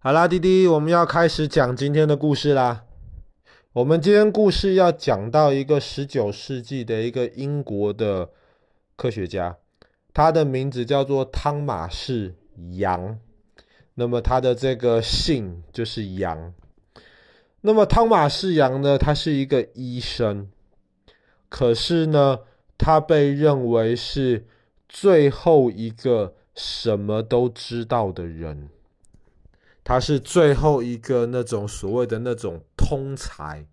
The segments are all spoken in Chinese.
好啦，弟弟，我们要开始讲今天的故事啦。我们今天故事要讲到一个十九世纪的一个英国的科学家，他的名字叫做汤马士·杨。那么他的这个姓就是杨。那么汤马士·杨呢，他是一个医生，可是呢，他被认为是最后一个什么都知道的人。他是最后一个那种所谓的那种通才，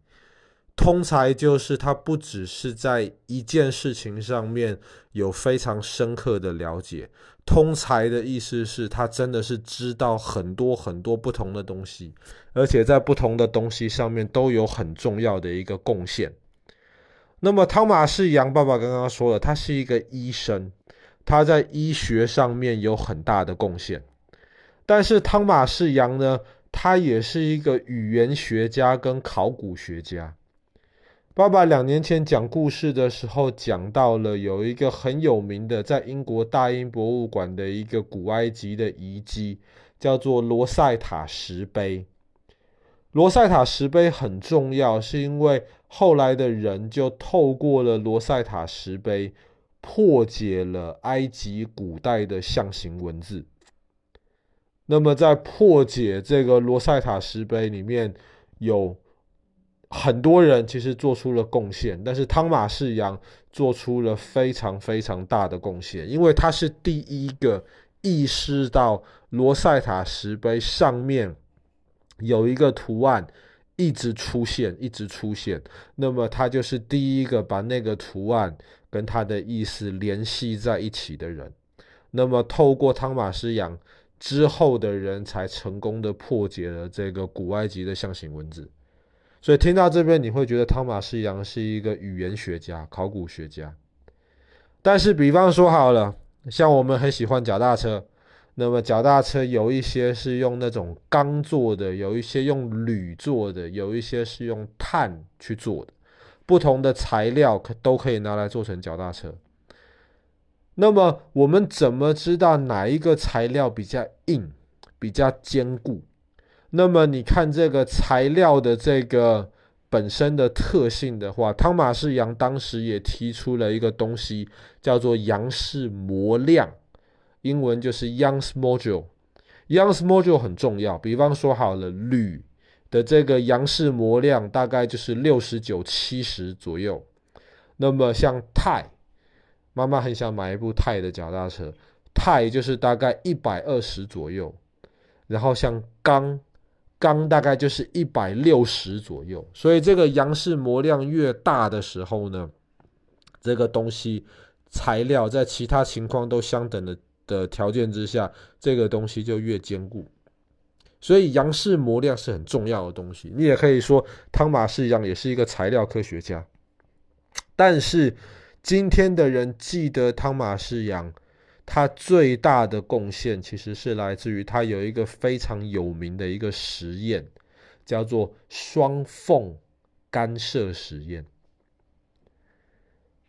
通才就是他不只是在一件事情上面有非常深刻的了解，通才的意思是他真的是知道很多很多不同的东西，而且在不同的东西上面都有很重要的一个贡献。那么汤马士杨爸爸刚刚说了，他是一个医生，他在医学上面有很大的贡献。但是汤马士杨呢，他也是一个语言学家跟考古学家。爸爸两年前讲故事的时候讲到了有一个很有名的，在英国大英博物馆的一个古埃及的遗迹，叫做罗塞塔石碑。罗塞塔石碑很重要，是因为后来的人就透过了罗塞塔石碑，破解了埃及古代的象形文字。那么，在破解这个罗塞塔石碑里面，有很多人其实做出了贡献，但是汤马士杨做出了非常非常大的贡献，因为他是第一个意识到罗塞塔石碑上面有一个图案一直出现，一直出现。那么，他就是第一个把那个图案跟他的意思联系在一起的人。那么，透过汤马士杨。之后的人才成功的破解了这个古埃及的象形文字，所以听到这边你会觉得汤马士杨是一个语言学家、考古学家。但是，比方说好了，像我们很喜欢脚踏车，那么脚踏车有一些是用那种钢做的，有一些用铝做的，有一些是用碳去做的，不同的材料可都可以拿来做成脚踏车。那么我们怎么知道哪一个材料比较硬、比较坚固？那么你看这个材料的这个本身的特性的话，汤马士杨当时也提出了一个东西，叫做杨氏模量，英文就是 Young's Module。Young's Module 很重要，比方说好了，铝的这个杨氏模量大概就是六十九、七十左右。那么像钛。妈妈很想买一部钛的脚踏车，钛就是大概一百二十左右，然后像钢，钢大概就是一百六十左右。所以这个杨氏模量越大的时候呢，这个东西材料在其他情况都相等的的条件之下，这个东西就越坚固。所以杨氏模量是很重要的东西。你也可以说汤马士一样也是一个材料科学家，但是。今天的人记得汤马士杨，他最大的贡献其实是来自于他有一个非常有名的一个实验，叫做双缝干涉实验。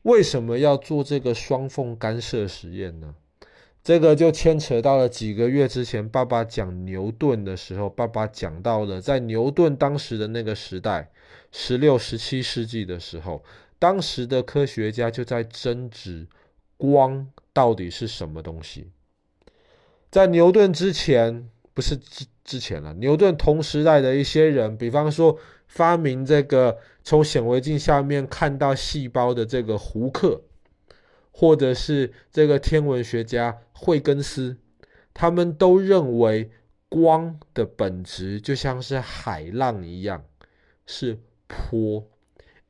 为什么要做这个双缝干涉实验呢？这个就牵扯到了几个月之前爸爸讲牛顿的时候，爸爸讲到了在牛顿当时的那个时代，十六、十七世纪的时候。当时的科学家就在争执光到底是什么东西。在牛顿之前，不是之之前了。牛顿同时代的一些人，比方说发明这个从显微镜下面看到细胞的这个胡克，或者是这个天文学家惠根斯，他们都认为光的本质就像是海浪一样，是波。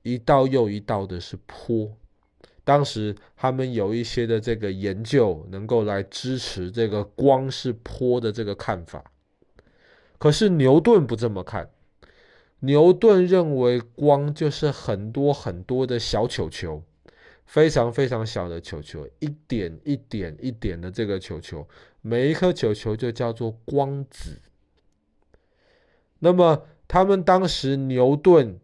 一道又一道的是坡，当时他们有一些的这个研究能够来支持这个光是坡的这个看法，可是牛顿不这么看，牛顿认为光就是很多很多的小球球，非常非常小的球球，一点一点一点的这个球球，每一颗球球就叫做光子。那么他们当时牛顿。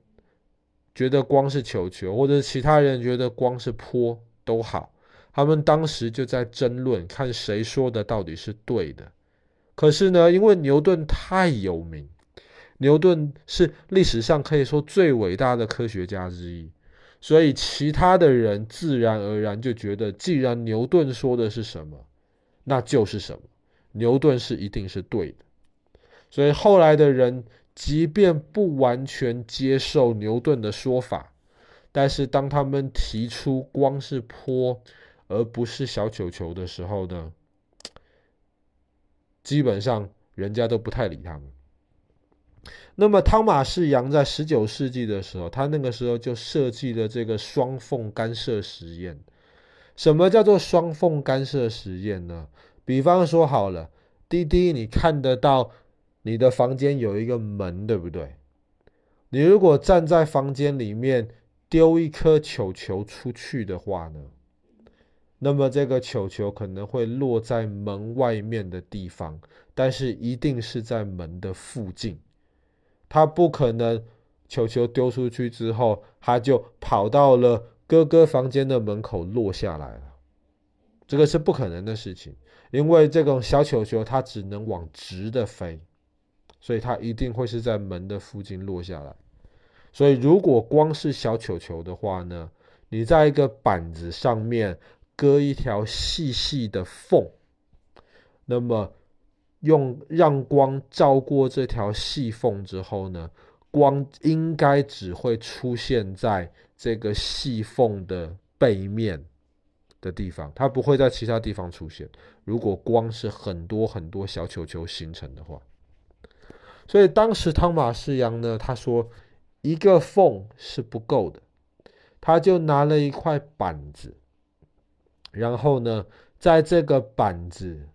觉得光是球球，或者其他人觉得光是坡都好，他们当时就在争论，看谁说的到底是对的。可是呢，因为牛顿太有名，牛顿是历史上可以说最伟大的科学家之一，所以其他的人自然而然就觉得，既然牛顿说的是什么，那就是什么，牛顿是一定是对的。所以后来的人，即便不完全接受牛顿的说法，但是当他们提出光是波而不是小球球的时候呢，基本上人家都不太理他们。那么汤玛士杨在十九世纪的时候，他那个时候就设计了这个双缝干涉实验。什么叫做双缝干涉实验呢？比方说好了，滴滴，你看得到你的房间有一个门，对不对？你如果站在房间里面丢一颗球球出去的话呢？那么这个球球可能会落在门外面的地方，但是一定是在门的附近。它不可能球球丢出去之后，它就跑到了哥哥房间的门口落下来了。这个是不可能的事情，因为这种小球球它只能往直的飞，所以它一定会是在门的附近落下来。所以如果光是小球球的话呢，你在一个板子上面。割一条细细的缝，那么用让光照过这条细缝之后呢，光应该只会出现在这个细缝的背面的地方，它不会在其他地方出现。如果光是很多很多小球球形成的话，所以当时汤马士杨呢，他说一个缝是不够的，他就拿了一块板子。然后呢，在这个板子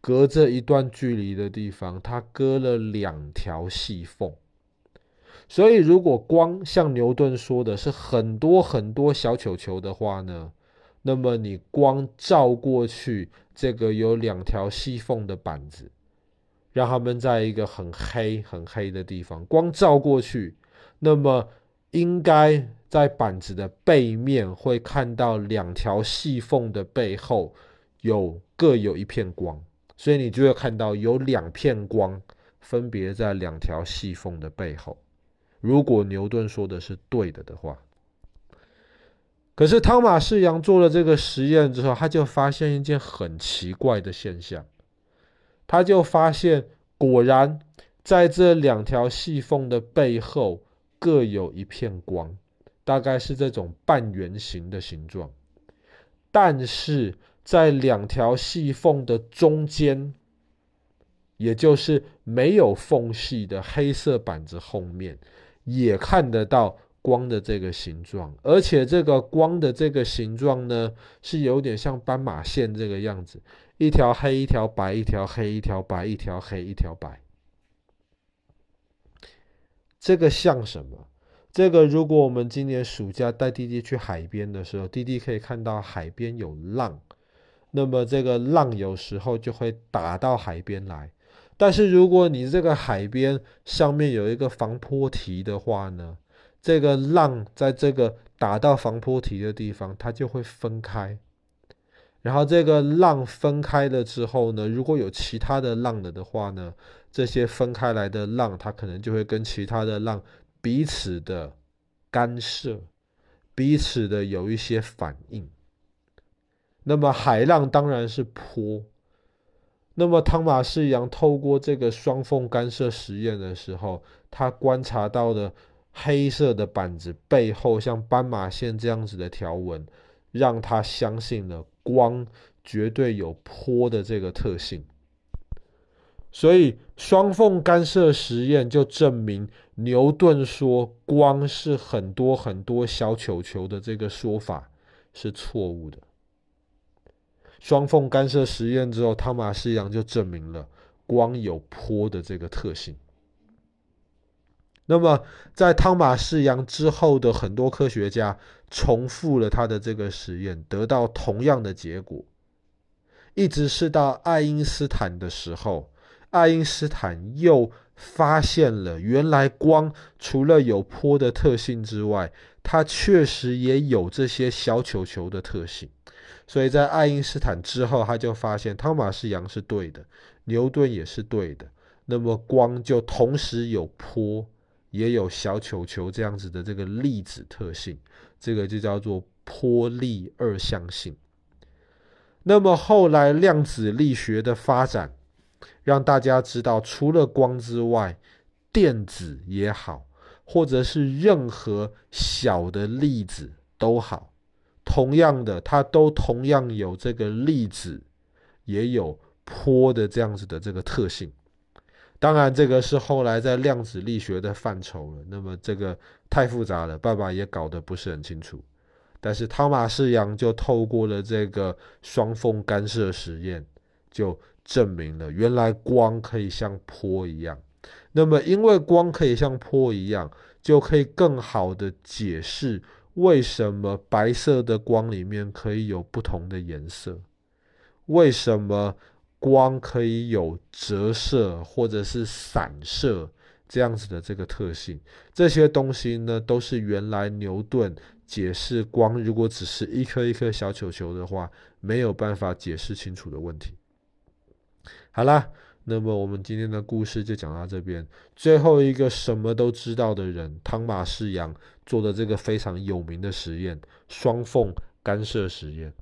隔着一段距离的地方，他割了两条细缝。所以，如果光像牛顿说的是很多很多小球球的话呢，那么你光照过去这个有两条细缝的板子，让他们在一个很黑很黑的地方，光照过去，那么应该。在板子的背面会看到两条细缝的背后有各有一片光，所以你就会看到有两片光分别在两条细缝的背后。如果牛顿说的是对的的话，可是汤玛士杨做了这个实验之后，他就发现一件很奇怪的现象，他就发现果然在这两条细缝的背后各有一片光。大概是这种半圆形的形状，但是在两条细缝的中间，也就是没有缝隙的黑色板子后面，也看得到光的这个形状，而且这个光的这个形状呢，是有点像斑马线这个样子，一条黑一条白，一条黑一条白，一条黑一条白。这个像什么？这个，如果我们今年暑假带弟弟去海边的时候，弟弟可以看到海边有浪，那么这个浪有时候就会打到海边来。但是如果你这个海边上面有一个防波堤的话呢，这个浪在这个打到防波堤的地方，它就会分开。然后这个浪分开了之后呢，如果有其他的浪了的话呢，这些分开来的浪，它可能就会跟其他的浪。彼此的干涉，彼此的有一些反应。那么海浪当然是波。那么汤玛士杨透过这个双缝干涉实验的时候，他观察到的黑色的板子背后像斑马线这样子的条纹，让他相信了光绝对有波的这个特性。所以双缝干涉实验就证明牛顿说光是很多很多小球球的这个说法是错误的。双缝干涉实验之后，汤马斯杨就证明了光有波的这个特性。那么在汤马士杨之后的很多科学家重复了他的这个实验，得到同样的结果，一直是到爱因斯坦的时候。爱因斯坦又发现了，原来光除了有波的特性之外，它确实也有这些小球球的特性。所以在爱因斯坦之后，他就发现汤马士杨是对的，牛顿也是对的。那么光就同时有波，也有小球球这样子的这个粒子特性，这个就叫做波粒二象性。那么后来量子力学的发展，让大家知道，除了光之外，电子也好，或者是任何小的粒子都好，同样的，它都同样有这个粒子，也有波的这样子的这个特性。当然，这个是后来在量子力学的范畴了。那么这个太复杂了，爸爸也搞得不是很清楚。但是汤玛士杨就透过了这个双缝干涉实验，就证明了原来光可以像波一样。那么因为光可以像波一样，就可以更好的解释为什么白色的光里面可以有不同的颜色，为什么。光可以有折射或者是散射这样子的这个特性，这些东西呢，都是原来牛顿解释光如果只是一颗一颗小球球的话，没有办法解释清楚的问题。好啦，那么我们今天的故事就讲到这边。最后一个什么都知道的人，汤马士杨做的这个非常有名的实验——双缝干涉实验。